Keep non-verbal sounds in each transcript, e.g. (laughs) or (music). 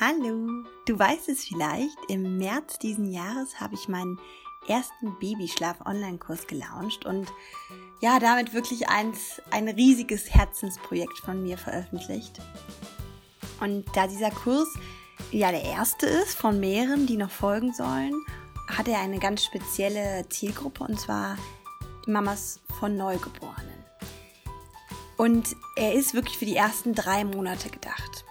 Hallo, du weißt es vielleicht, im März diesen Jahres habe ich meinen ersten Babyschlaf-Online-Kurs gelauncht und ja, damit wirklich eins, ein riesiges Herzensprojekt von mir veröffentlicht. Und da dieser Kurs ja der erste ist von mehreren, die noch folgen sollen, hat er eine ganz spezielle Zielgruppe und zwar Mamas von Neugeborenen. Und er ist wirklich für die ersten drei Monate gedacht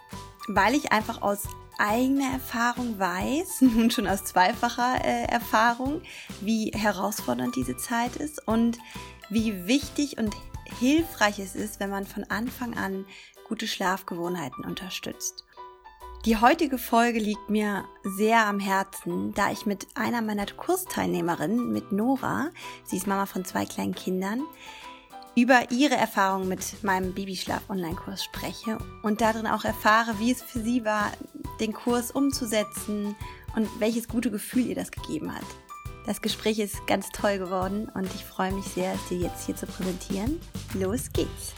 weil ich einfach aus eigener Erfahrung weiß, (laughs) nun schon aus zweifacher äh, Erfahrung, wie herausfordernd diese Zeit ist und wie wichtig und hilfreich es ist, wenn man von Anfang an gute Schlafgewohnheiten unterstützt. Die heutige Folge liegt mir sehr am Herzen, da ich mit einer meiner Kursteilnehmerinnen, mit Nora, sie ist Mama von zwei kleinen Kindern, über ihre Erfahrungen mit meinem Babyschlaf-Online-Kurs spreche und darin auch erfahre, wie es für sie war, den Kurs umzusetzen und welches gute Gefühl ihr das gegeben hat. Das Gespräch ist ganz toll geworden und ich freue mich sehr, es dir jetzt hier zu präsentieren. Los geht's!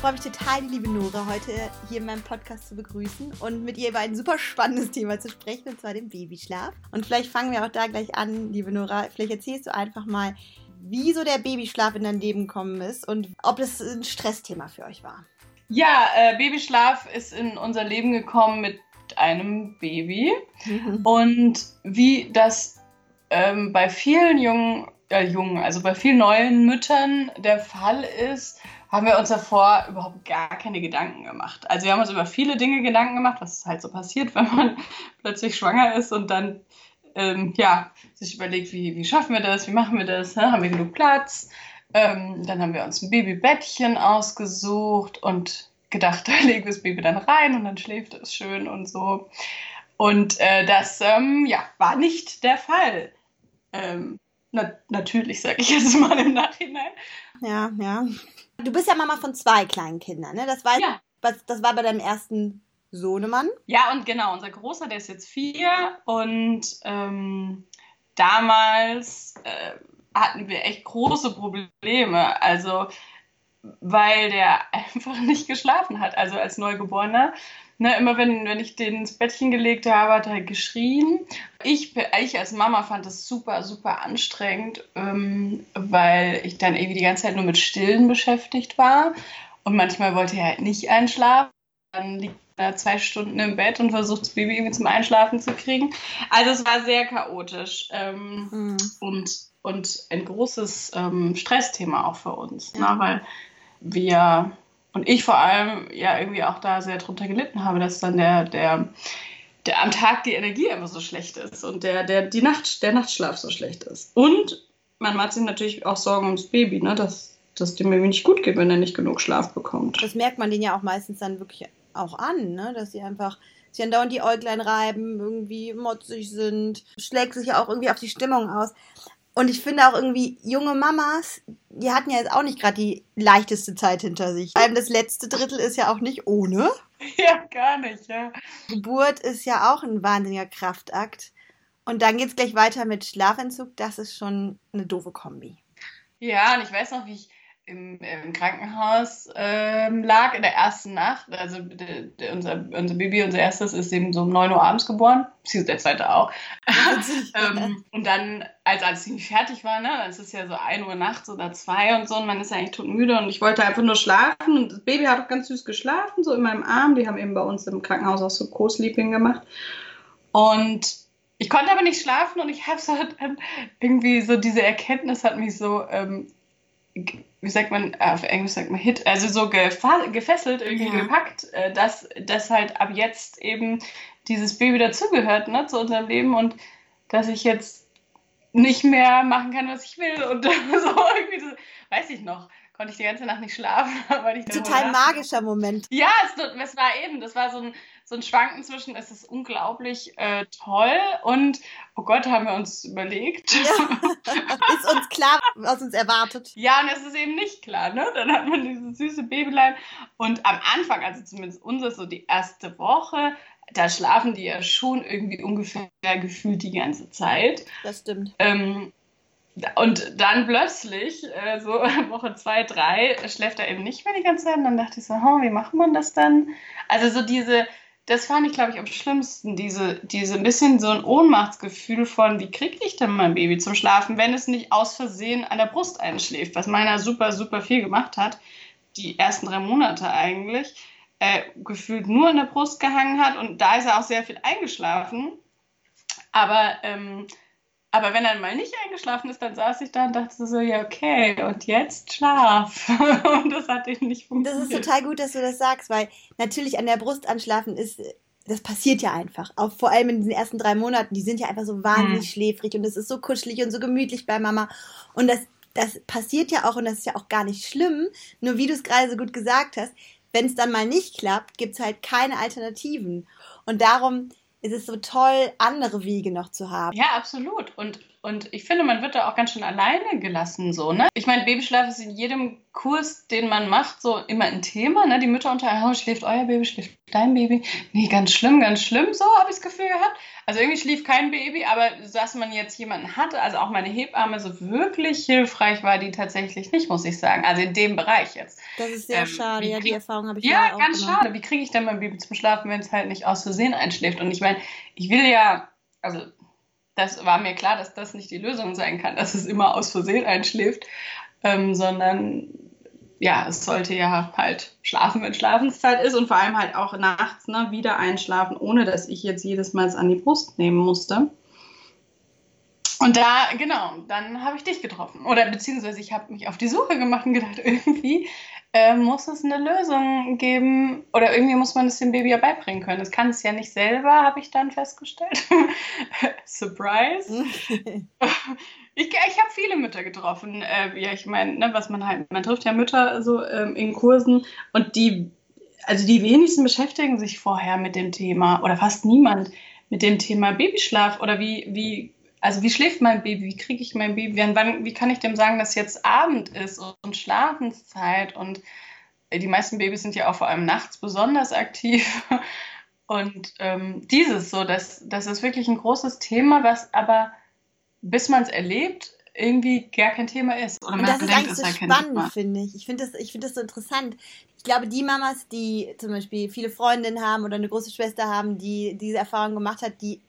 Freue mich total, die liebe Nora heute hier in meinem Podcast zu begrüßen und mit ihr über ein super spannendes Thema zu sprechen, und zwar den Babyschlaf. Und vielleicht fangen wir auch da gleich an, liebe Nora. Vielleicht erzählst du einfach mal, wie so der Babyschlaf in dein Leben gekommen ist und ob das ein Stressthema für euch war. Ja, äh, Babyschlaf ist in unser Leben gekommen mit einem Baby. Mhm. Und wie das ähm, bei vielen jungen, äh, jungen, also bei vielen neuen Müttern der Fall ist, haben wir uns davor überhaupt gar keine Gedanken gemacht. Also wir haben uns über viele Dinge Gedanken gemacht, was halt so passiert, (laughs) wenn man plötzlich schwanger ist und dann ähm, ja, sich überlegt, wie, wie schaffen wir das, wie machen wir das, ne? haben wir genug Platz. Ähm, dann haben wir uns ein Babybettchen ausgesucht und gedacht, (laughs) da legen wir das Baby dann rein und dann schläft es schön und so. Und äh, das ähm, ja, war nicht der Fall. Ähm, na natürlich, sage ich jetzt (laughs) mal im Nachhinein. Ja, ja. Du bist ja Mama von zwei kleinen Kindern, ne? Das war, ja. das war bei deinem ersten Sohnemann. Ja, und genau, unser Großer, der ist jetzt vier und ähm, damals äh, hatten wir echt große Probleme. Also, weil der (laughs) einfach nicht geschlafen hat, also als Neugeborener. Ne, immer wenn, wenn ich den ins Bettchen gelegt habe, hat er geschrien. Ich, ich als Mama fand das super, super anstrengend, ähm, weil ich dann irgendwie die ganze Zeit nur mit Stillen beschäftigt war. Und manchmal wollte er halt nicht einschlafen. Dann liegt er zwei Stunden im Bett und versucht das Baby irgendwie zum Einschlafen zu kriegen. Also es war sehr chaotisch ähm, mhm. und, und ein großes ähm, Stressthema auch für uns, ne, ja. ne, weil wir und ich vor allem ja irgendwie auch da sehr drunter gelitten habe, dass dann der, der, der am Tag die Energie immer so schlecht ist und der, der, die Nacht, der Nachtschlaf so schlecht ist. Und man macht sich natürlich auch Sorgen ums Baby, ne? dass, dass dem Baby nicht gut geht, wenn er nicht genug Schlaf bekommt. Das merkt man den ja auch meistens dann wirklich auch an, ne? dass sie einfach sich andauernd die Äuglein reiben, irgendwie motzig sind, schlägt sich ja auch irgendwie auf die Stimmung aus. Und ich finde auch irgendwie, junge Mamas, die hatten ja jetzt auch nicht gerade die leichteste Zeit hinter sich. Vor allem das letzte Drittel ist ja auch nicht ohne. (laughs) Ja, gar nicht, ja. Geburt ist ja auch ein wahnsinniger Kraftakt. Und dann geht es gleich weiter mit Schlafentzug. Das ist schon eine doofe Kombi. Ja, und ich weiß noch, wie ich im, im Krankenhaus ähm, lag in der ersten Nacht. Also de, de, unser, unser Baby, unser erstes, ist eben so um 9 Uhr abends geboren. Beziehungsweise der zweite auch. (laughs) ähm, und dann, als alles ziemlich fertig war, ne, dann ist es ja so 1 Uhr nachts oder 2 und so und man ist ja eigentlich todmüde und ich wollte einfach nur schlafen und das Baby hat auch ganz süß geschlafen, so in meinem Arm. Die haben eben bei uns im Krankenhaus auch so Co-Sleeping gemacht. Und ich konnte aber nicht schlafen und ich habe so dann irgendwie so diese Erkenntnis hat mich so ähm, wie sagt man, auf Englisch sagt man Hit, also so gefesselt, irgendwie ja. gepackt, äh, dass, dass halt ab jetzt eben dieses Baby dazugehört ne, zu unserem Leben und dass ich jetzt nicht mehr machen kann, was ich will und (laughs) so irgendwie, so, weiß ich noch, konnte ich die ganze Nacht nicht schlafen. (laughs) Weil ich Total magischer Moment. Ja, es, es, war eben, das war so ein, so ein Schwanken zwischen, es ist unglaublich äh, toll und, oh Gott, haben wir uns überlegt. Ja. (laughs) ist uns klar, was uns erwartet. Ja, und es ist eben nicht klar, ne? Dann hat man dieses süße Babylein und am Anfang, also zumindest unser so die erste Woche, da schlafen die ja schon irgendwie ungefähr gefühlt die ganze Zeit. Das stimmt. Ähm, und dann plötzlich, äh, so (laughs) Woche zwei, drei, schläft er eben nicht mehr die ganze Zeit. Und dann dachte ich so, oh, wie macht man das dann? Also so diese, das fand ich, glaube ich, am schlimmsten, diese, diese ein bisschen so ein Ohnmachtsgefühl von, wie kriege ich denn mein Baby zum Schlafen, wenn es nicht aus Versehen an der Brust einschläft, was meiner super, super viel gemacht hat, die ersten drei Monate eigentlich, äh, gefühlt nur in der Brust gehangen hat und da ist er auch sehr viel eingeschlafen. Aber ähm, aber wenn er mal nicht eingeschlafen ist, dann saß ich da und dachte so, ja, okay, und jetzt schlaf. (laughs) und das hat eben nicht funktioniert. Das ist total gut, dass du das sagst, weil natürlich an der Brust anschlafen ist, das passiert ja einfach. Auch vor allem in diesen ersten drei Monaten, die sind ja einfach so wahnsinnig hm. schläfrig und es ist so kuschelig und so gemütlich bei Mama. Und das, das passiert ja auch und das ist ja auch gar nicht schlimm. Nur wie du es gerade so gut gesagt hast, wenn es dann mal nicht klappt, gibt es halt keine Alternativen. Und darum ist es so toll, andere Wege noch zu haben. Ja, absolut. Und, und ich finde, man wird da auch ganz schön alleine gelassen, so, ne? Ich meine, Babyschlaf ist in jedem Kurs, den man macht, so immer ein Thema, ne? Die Mütter unter, oh, schläft euer Baby, schläft dein Baby. Nee, ganz schlimm, ganz schlimm, so habe ich das Gefühl gehabt. Also irgendwie schlief kein Baby, aber dass man jetzt jemanden hatte, also auch meine Hebamme so wirklich hilfreich war, die tatsächlich nicht, muss ich sagen. Also in dem Bereich jetzt. Das ist sehr ähm, schade, ja, die Erfahrung habe ich ja auch ganz gemacht. schade. Wie kriege ich denn mein Baby zum Schlafen, wenn es halt nicht aus Versehen einschläft? Und ich meine, ich will ja, also das war mir klar, dass das nicht die Lösung sein kann, dass es immer aus Versehen einschläft, ähm, sondern ja, es sollte ja halt schlafen, wenn Schlafenszeit ist und vor allem halt auch nachts ne, wieder einschlafen, ohne dass ich jetzt jedes Mal es an die Brust nehmen musste. Und da, genau, dann habe ich dich getroffen. Oder beziehungsweise ich habe mich auf die Suche gemacht und gedacht, (laughs) irgendwie äh, muss es eine Lösung geben oder irgendwie muss man es dem Baby ja beibringen können. Das kann es ja nicht selber, habe ich dann festgestellt. (laughs) Surprise. (laughs) ich ich habe viele Mütter getroffen. Äh, ja, ich meine, ne, was man halt, man trifft ja Mütter so ähm, in Kursen und die, also die wenigsten beschäftigen sich vorher mit dem Thema oder fast niemand mit dem Thema Babyschlaf oder wie, wie also wie schläft mein Baby, wie kriege ich mein Baby, wann, wie kann ich dem sagen, dass jetzt Abend ist und Schlafenszeit und die meisten Babys sind ja auch vor allem nachts besonders aktiv. (laughs) Und ähm, dieses so, das, das ist wirklich ein großes Thema, was aber, bis man es erlebt, irgendwie gar kein Thema ist. Oder und das ist denkt, eigentlich so spannend, finde ich. Ich finde das, find das so interessant. Ich glaube, die Mamas, die zum Beispiel viele Freundinnen haben oder eine große Schwester haben, die diese Erfahrung gemacht hat, die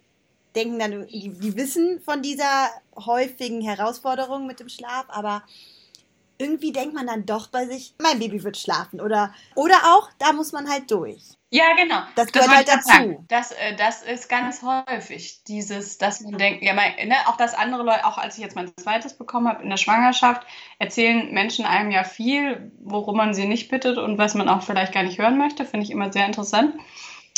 denken dann, die, die wissen von dieser häufigen Herausforderung mit dem Schlaf, aber irgendwie denkt man dann doch bei sich, mein Baby wird schlafen oder oder auch, da muss man halt durch. Ja, genau. Das gehört das halt dazu. Das, äh, das ist ganz häufig, dieses, dass man denkt, ja, mein, ne, auch das andere Leute, auch als ich jetzt mein zweites bekommen habe in der Schwangerschaft, erzählen Menschen einem ja viel, worum man sie nicht bittet und was man auch vielleicht gar nicht hören möchte, finde ich immer sehr interessant.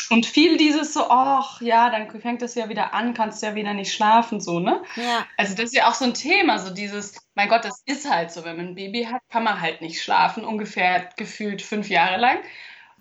Und viel dieses so, ach ja, dann fängt es ja wieder an, kannst ja wieder nicht schlafen, so, ne? Ja. Also das ist ja auch so ein Thema, so dieses, mein Gott, das ist halt so, wenn man ein Baby hat, kann man halt nicht schlafen, ungefähr gefühlt fünf Jahre lang.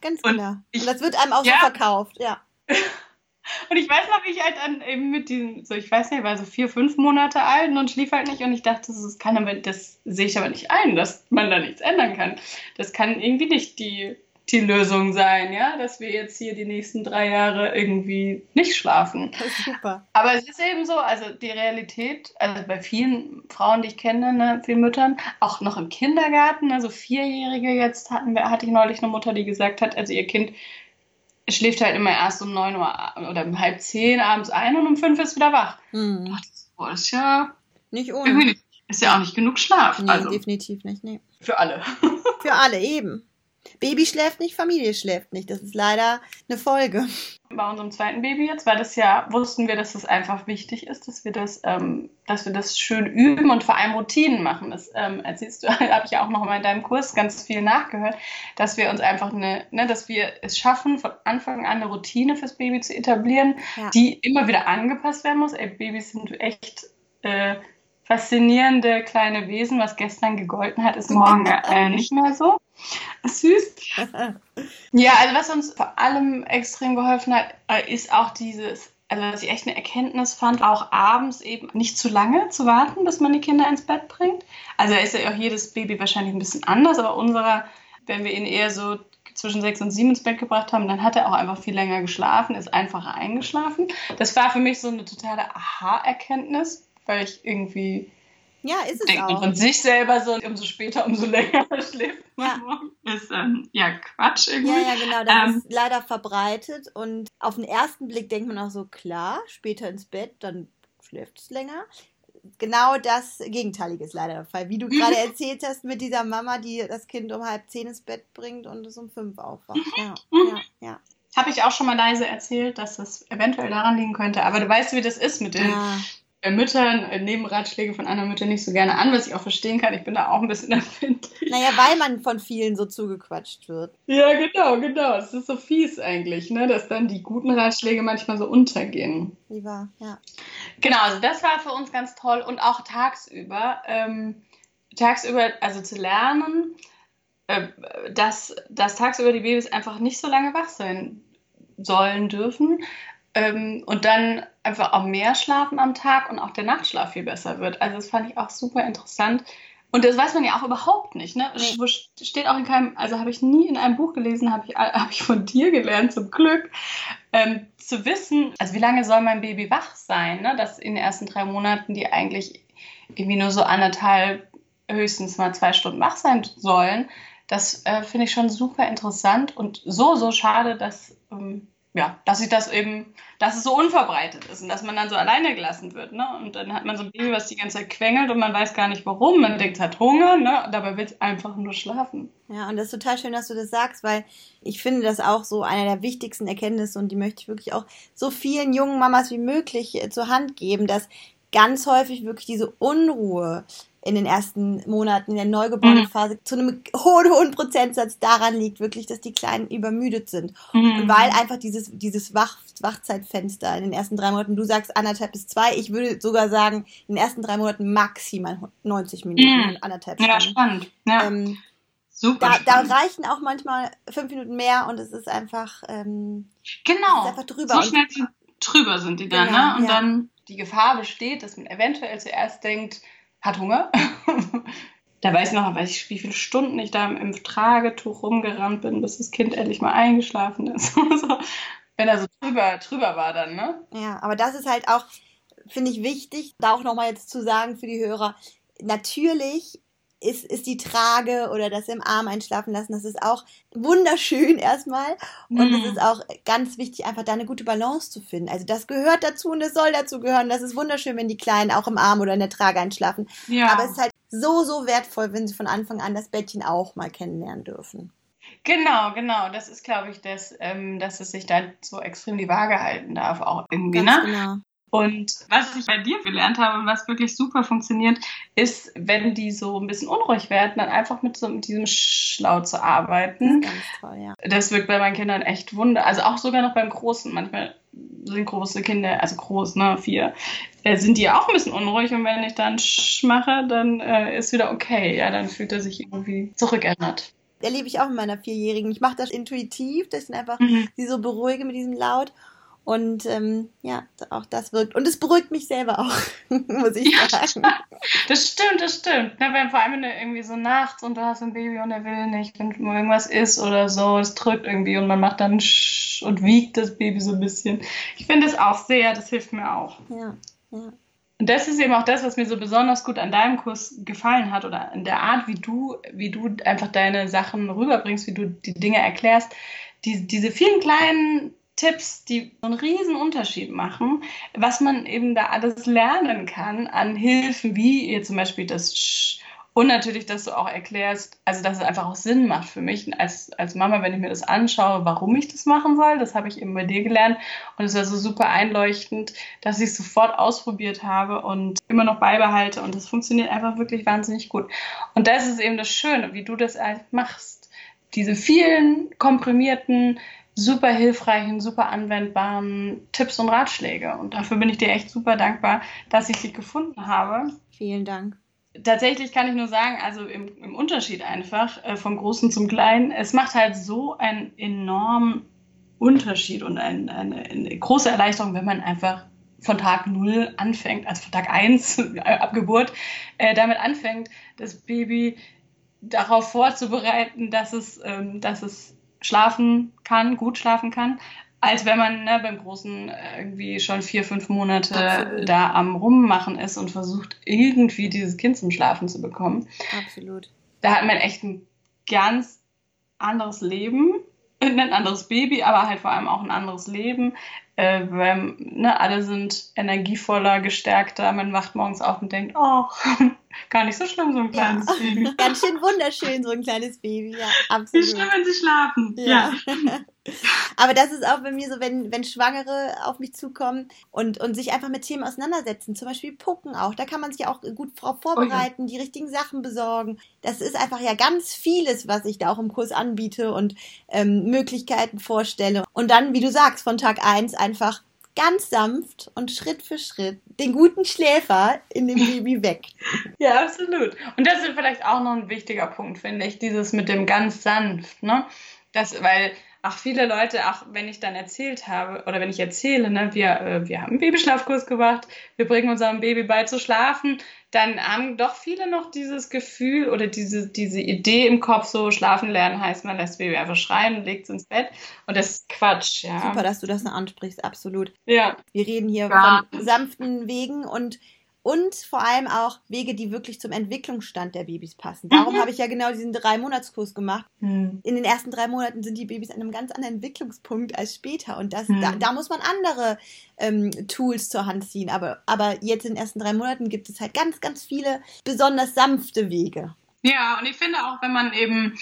Ganz genau. Und, ich, und das wird einem auch ja. so verkauft, ja. (laughs) und ich weiß noch, wie ich halt dann eben mit diesen, so ich weiß nicht, war so vier, fünf Monate alt und schlief halt nicht und ich dachte, das kann aber, das sehe ich aber nicht ein, dass man da nichts ändern kann. Das kann irgendwie nicht die die Lösung sein, ja, dass wir jetzt hier die nächsten drei Jahre irgendwie nicht schlafen. Das ist super. Aber es ist eben so, also die Realität, also bei vielen Frauen, die ich kenne, ne, vielen Müttern, auch noch im Kindergarten, also Vierjährige jetzt hatten wir, hatte ich neulich eine Mutter, die gesagt hat, also ihr Kind schläft halt immer erst um neun Uhr oder um halb zehn abends ein und um fünf ist wieder wach. Mhm. Dachte, das ist ja nicht ohne. Ist ja auch nicht genug Schlaf. Nee, also. definitiv nicht, nee. Für alle. Für alle, eben. Baby schläft nicht, Familie schläft nicht. Das ist leider eine Folge. Bei unserem zweiten Baby jetzt, weil das ja wussten wir, dass es einfach wichtig ist, dass wir das, ähm, dass wir das schön üben und vor allem Routinen machen. Das ähm, erzählst du, (laughs) habe ich ja auch noch mal in deinem Kurs ganz viel nachgehört, dass wir uns einfach eine, ne, dass wir es schaffen, von Anfang an eine Routine fürs Baby zu etablieren, ja. die immer wieder angepasst werden muss. Ey, Babys sind echt äh, faszinierende kleine Wesen. Was gestern gegolten hat, ist morgen äh, nicht mehr so. (laughs) Süß. (laughs) ja, also was uns vor allem extrem geholfen hat, äh, ist auch dieses, also was ich echt eine Erkenntnis fand, auch abends eben nicht zu lange zu warten, bis man die Kinder ins Bett bringt. Also da ist ja auch jedes Baby wahrscheinlich ein bisschen anders, aber unserer, wenn wir ihn eher so zwischen sechs und sieben ins Bett gebracht haben, dann hat er auch einfach viel länger geschlafen, ist einfacher eingeschlafen. Das war für mich so eine totale Aha-Erkenntnis, weil ich irgendwie Ja, ist es Denkt auch. von sich selber so, umso später, umso (laughs) länger schläft Ja. man. Ist ähm, ja Quatsch irgendwie. Ja, ja, genau. Das Ähm. ist leider verbreitet. Und auf den ersten Blick denkt man auch so, klar, später ins Bett, dann schläft es länger. Genau das Gegenteilige ist leider der Fall. Wie du Mhm. gerade erzählt hast mit dieser Mama, die das Kind um halb zehn ins Bett bringt und es um fünf aufwacht. Ja, Mhm. ja, ja. Habe ich auch schon mal leise erzählt, dass das eventuell daran liegen könnte. Aber du weißt, wie das ist mit den ja. Müttern, äh, nehmen Ratschläge von anderen Müttern nicht so gerne an, was ich auch verstehen kann. Ich bin da auch ein bisschen (laughs) empfindlich. Naja, weil man von vielen so zugequatscht wird. Ja, genau, genau. Es ist so fies eigentlich, ne? dass dann die guten Ratschläge manchmal so untergehen. Lieber, ja. Genau, also das war für uns ganz toll und auch tagsüber. Ähm, tagsüber, also zu lernen, äh, dass, dass tagsüber die Babys einfach nicht so lange wach sein sollen dürfen ähm, und dann einfach auch mehr schlafen am Tag und auch der Nachtschlaf viel besser wird. Also das fand ich auch super interessant. Und das weiß man ja auch überhaupt nicht. Ne? Wo steht auch in keinem, also habe ich nie in einem Buch gelesen, habe ich, (laughs) hab ich von dir gelernt, zum Glück, ähm, zu wissen, also wie lange soll mein Baby wach sein, ne? dass in den ersten drei Monaten die eigentlich irgendwie nur so anderthalb, höchstens mal zwei Stunden wach sein sollen. Das äh, finde ich schon super interessant und so, so schade, dass, ähm, ja, dass ich das eben, dass es so unverbreitet ist und dass man dann so alleine gelassen wird. Ne? Und dann hat man so ein Baby, was die ganze Zeit quengelt und man weiß gar nicht warum. Man denkt, es hat Hunger, ne? dabei will es einfach nur schlafen. Ja, und das ist total schön, dass du das sagst, weil ich finde das auch so einer der wichtigsten Erkenntnisse und die möchte ich wirklich auch so vielen jungen Mamas wie möglich äh, zur Hand geben, dass ganz häufig wirklich diese Unruhe in den ersten Monaten in der Neugeborenenphase zu einem hohen, hohen Prozentsatz daran liegt, wirklich, dass die Kleinen übermüdet sind. Und weil einfach dieses, dieses Wach, Wachzeitfenster in den ersten drei Monaten, du sagst anderthalb bis zwei, ich würde sogar sagen, in den ersten drei Monaten maximal 90 Minuten Mhm. und anderthalb Ja, Stunden. spannend. Ja, Ähm, super. da, da reichen auch manchmal fünf Minuten mehr und es ist einfach, ähm, Genau. ist einfach drüber. So Und- schnell drüber sind die dann, Genau, ne? Und ja. dann die Gefahr besteht, dass man eventuell zuerst denkt, hat Hunger. (laughs) da weiß ich noch, weiß ich, wie viele Stunden ich da im, Tragetuch rumgerannt bin, bis das Kind endlich mal eingeschlafen ist. (laughs) wenn er so drüber, drüber war dann, ne? Ja, aber das ist halt auch, finde ich, wichtig, da auch nochmal jetzt zu sagen für die Hörer, natürlich ist, ist die Trage oder das im Arm einschlafen lassen, das ist auch wunderschön erstmal. Und Mhm. es ist auch ganz wichtig, einfach da eine gute Balance zu finden. Also das gehört dazu und es soll dazu gehören. Das ist wunderschön, wenn die Kleinen auch im Arm oder in der Trage einschlafen. Ja. Aber es ist halt so, so wertvoll, wenn sie von Anfang an das Bettchen auch mal kennenlernen dürfen. Genau, genau. Das ist, glaube ich, das, ähm, dass es sich da so extrem die Waage halten darf, auch irgendwie, Ganz ne? genau. Und was ich bei dir gelernt habe und was wirklich super funktioniert, ist, wenn die so ein bisschen unruhig werden, dann einfach mit so mit diesem Schlau zu arbeiten. Ganz toll, ja. Das wirkt bei meinen Kindern echt Wunder. Also auch sogar noch beim Großen. Manchmal sind große Kinder, also groß, ne, vier, äh, sind die auch ein bisschen unruhig und wenn ich dann Sch mache, dann äh, ist wieder okay. Ja, dann fühlt er sich irgendwie zurückerinnert. Erlebe ich auch mit meiner Vierjährigen. Ich mache das intuitiv, dass ich einfach Mhm. sie so beruhige mit diesem Laut. Und ähm, ja, auch das wirkt. Und es beruhigt mich selber auch, (laughs) muss ich sagen. (laughs) Das stimmt, das stimmt. Ne, wenn vor allem wenn du irgendwie so nachts und du hast ein Baby und er will nicht, wenn irgendwas ist oder so, es drückt irgendwie und man macht dann Sch und wiegt das Baby so ein bisschen. Ich finde das auch sehr, das hilft mir auch. Ja, ja. Und das ist eben auch das, was mir so besonders gut an deinem Kurs gefallen hat oder in der Art, wie du, wie du einfach deine Sachen rüberbringst, wie du die Dinge erklärst. Die, diese vielen kleinen Tipps, die einen riesen Unterschied machen, was man eben da alles lernen kann an Hilfen, wie ihr zum Beispiel das Sch und natürlich, dass du auch erklärst, also dass es einfach auch Sinn macht für mich als, als Mama, wenn ich mir das anschaue, warum ich das machen soll. Das habe ich eben bei dir gelernt und es war so super einleuchtend, dass ich es sofort ausprobiert habe und immer noch beibehalte und es funktioniert einfach wirklich wahnsinnig gut. Und das ist eben das Schöne, wie du das halt machst. Diese vielen komprimierten, super hilfreichen, super anwendbaren Tipps und Ratschläge. Und dafür bin ich dir echt super dankbar, dass ich dich gefunden habe. Vielen Dank. Tatsächlich kann ich nur sagen, also im, im Unterschied einfach äh, vom Großen zum Kleinen, es macht halt so einen enormen Unterschied und ein, eine, eine große Erleichterung, wenn man einfach von Tag null anfängt, also von Tag eins (laughs) ab Geburt, äh, damit anfängt, das Baby darauf vorzubereiten, dass es, ähm, dass es schlafen kann, gut schlafen kann als wenn man ne, beim Großen irgendwie schon vier, fünf Monate Absolut. da am Rummachen ist und versucht, irgendwie dieses Kind zum Schlafen zu bekommen. Absolut. Da hat man echt ein ganz anderes Leben, (laughs) ein anderes Baby, aber halt vor allem auch ein anderes Leben. Äh, weil ne, alle sind energievoller, gestärkter. Man wacht morgens auf und denkt, oh, (laughs) gar nicht so schlimm, so ein kleines ja. Baby. (laughs) Ganz schön wunderschön, so ein kleines Baby, ja, absolut. Wie schlimm, wenn sie schlafen. Ja. ja. (laughs) Aber das ist auch bei mir so, wenn, wenn Schwangere auf mich zukommen und, und sich einfach mit Themen auseinandersetzen, zum Beispiel Pucken auch, da kann man sich auch gut vorbereiten, oh ja. die richtigen Sachen besorgen. Das ist einfach ja ganz vieles, was ich da auch im Kurs anbiete und ähm, Möglichkeiten vorstelle. Und dann, wie du sagst, von Tag eins einfach ganz sanft und Schritt für Schritt den guten Schläfer in dem Baby weg. (laughs) Ja, absolut. Und das ist vielleicht auch noch ein wichtiger Punkt, finde ich, dieses mit dem ganz sanft, ne? Das, weil auch viele Leute, auch wenn ich dann erzählt habe oder wenn ich erzähle, ne, wir, äh, wir haben einen Babyschlafkurs gemacht, wir bringen unserem Baby bei zu schlafen, dann haben doch viele noch dieses Gefühl oder diese, diese Idee im Kopf, so schlafen lernen heißt, man lässt Baby einfach schreien und legt es ins Bett. Und das ist Quatsch, ja. Super, dass du das noch ansprichst, absolut. Ja. Wir reden hier ja. von sanften Wegen und und vor allem auch Wege, die wirklich zum Entwicklungsstand der Babys passen. Darum mhm. habe ich ja genau diesen drei Monatskurs gemacht. Mhm. In den ersten drei Monaten sind die Babys an einem ganz anderen Entwicklungspunkt als später und das, mhm. da, da, muss man andere ähm, Tools zur Hand ziehen. Aber, aber jetzt in den ersten drei Monaten gibt es halt ganz, ganz viele besonders sanfte Wege. Ja, und ich finde auch, wenn man eben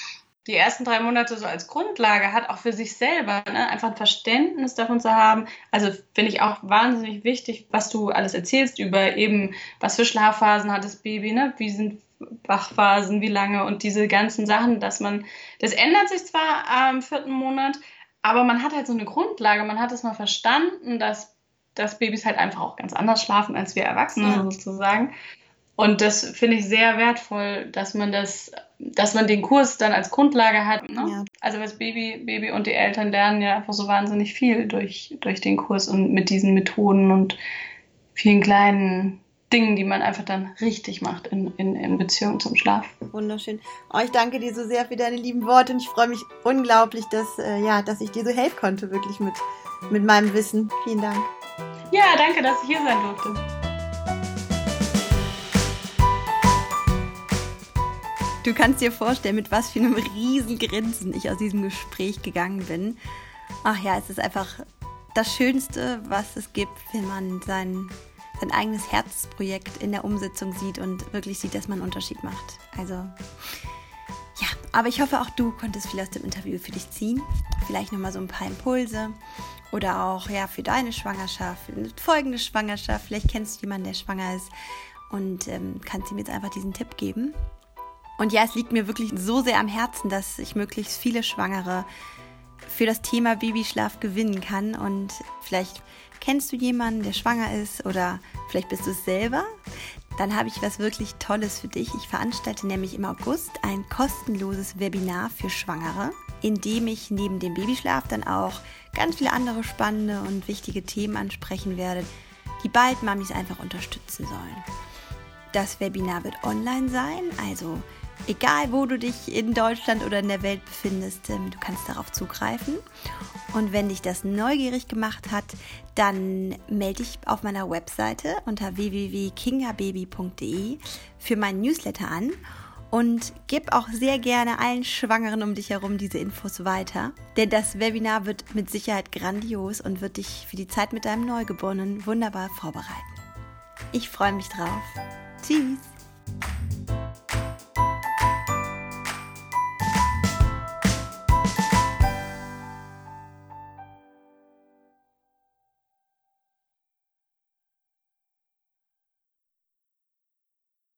die ersten drei Monate so als Grundlage hat, auch für sich selber, ne? einfach ein Verständnis davon zu haben. Also finde ich auch wahnsinnig wichtig, was du alles erzählst über eben, was für Schlafphasen hat das Baby, ne? wie sind Wachphasen, wie lange und diese ganzen Sachen, dass man, das ändert sich zwar am vierten Monat, aber man hat halt so eine Grundlage, man hat es mal verstanden, dass, dass Babys halt einfach auch ganz anders schlafen als wir Erwachsene ja. sozusagen. Und das finde ich sehr wertvoll, dass man das, dass man den Kurs dann als Grundlage hat. Ne? Ja. Also das Baby, Baby und die Eltern lernen ja einfach so wahnsinnig viel durch, durch den Kurs und mit diesen Methoden und vielen kleinen Dingen, die man einfach dann richtig macht in, in, in Beziehung zum Schlaf. Wunderschön. Oh, ich danke dir so sehr für deine lieben Worte und ich freue mich unglaublich, dass, äh, ja, dass ich dir so helfen konnte, wirklich mit, mit meinem Wissen. Vielen Dank. Ja, danke, dass ich hier sein durfte. Du kannst dir vorstellen, mit was für einem riesen Grinsen ich aus diesem Gespräch gegangen bin. Ach ja, es ist einfach das Schönste, was es gibt, wenn man sein, sein eigenes Herzprojekt in der Umsetzung sieht und wirklich sieht, dass man einen Unterschied macht. Also ja, aber ich hoffe, auch du konntest viel aus dem Interview für dich ziehen. Vielleicht nochmal so ein paar Impulse oder auch ja für deine Schwangerschaft, folgende Schwangerschaft. Vielleicht kennst du jemanden, der schwanger ist und ähm, kannst ihm jetzt einfach diesen Tipp geben. Und ja, es liegt mir wirklich so sehr am Herzen, dass ich möglichst viele Schwangere für das Thema Babyschlaf gewinnen kann. Und vielleicht kennst du jemanden, der schwanger ist oder vielleicht bist du es selber. Dann habe ich was wirklich Tolles für dich. Ich veranstalte nämlich im August ein kostenloses Webinar für Schwangere, in dem ich neben dem Babyschlaf dann auch ganz viele andere spannende und wichtige Themen ansprechen werde, die bald Mamis einfach unterstützen sollen. Das Webinar wird online sein, also egal wo du dich in Deutschland oder in der Welt befindest, ähm, du kannst darauf zugreifen. Und wenn dich das neugierig gemacht hat, dann melde dich auf meiner Webseite unter www.kingababy.de für meinen Newsletter an und gib auch sehr gerne allen Schwangeren um dich herum diese Infos weiter. Denn das Webinar wird mit Sicherheit grandios und wird dich für die Zeit mit deinem Neugeborenen wunderbar vorbereiten. Ich freue mich drauf. Tschüss!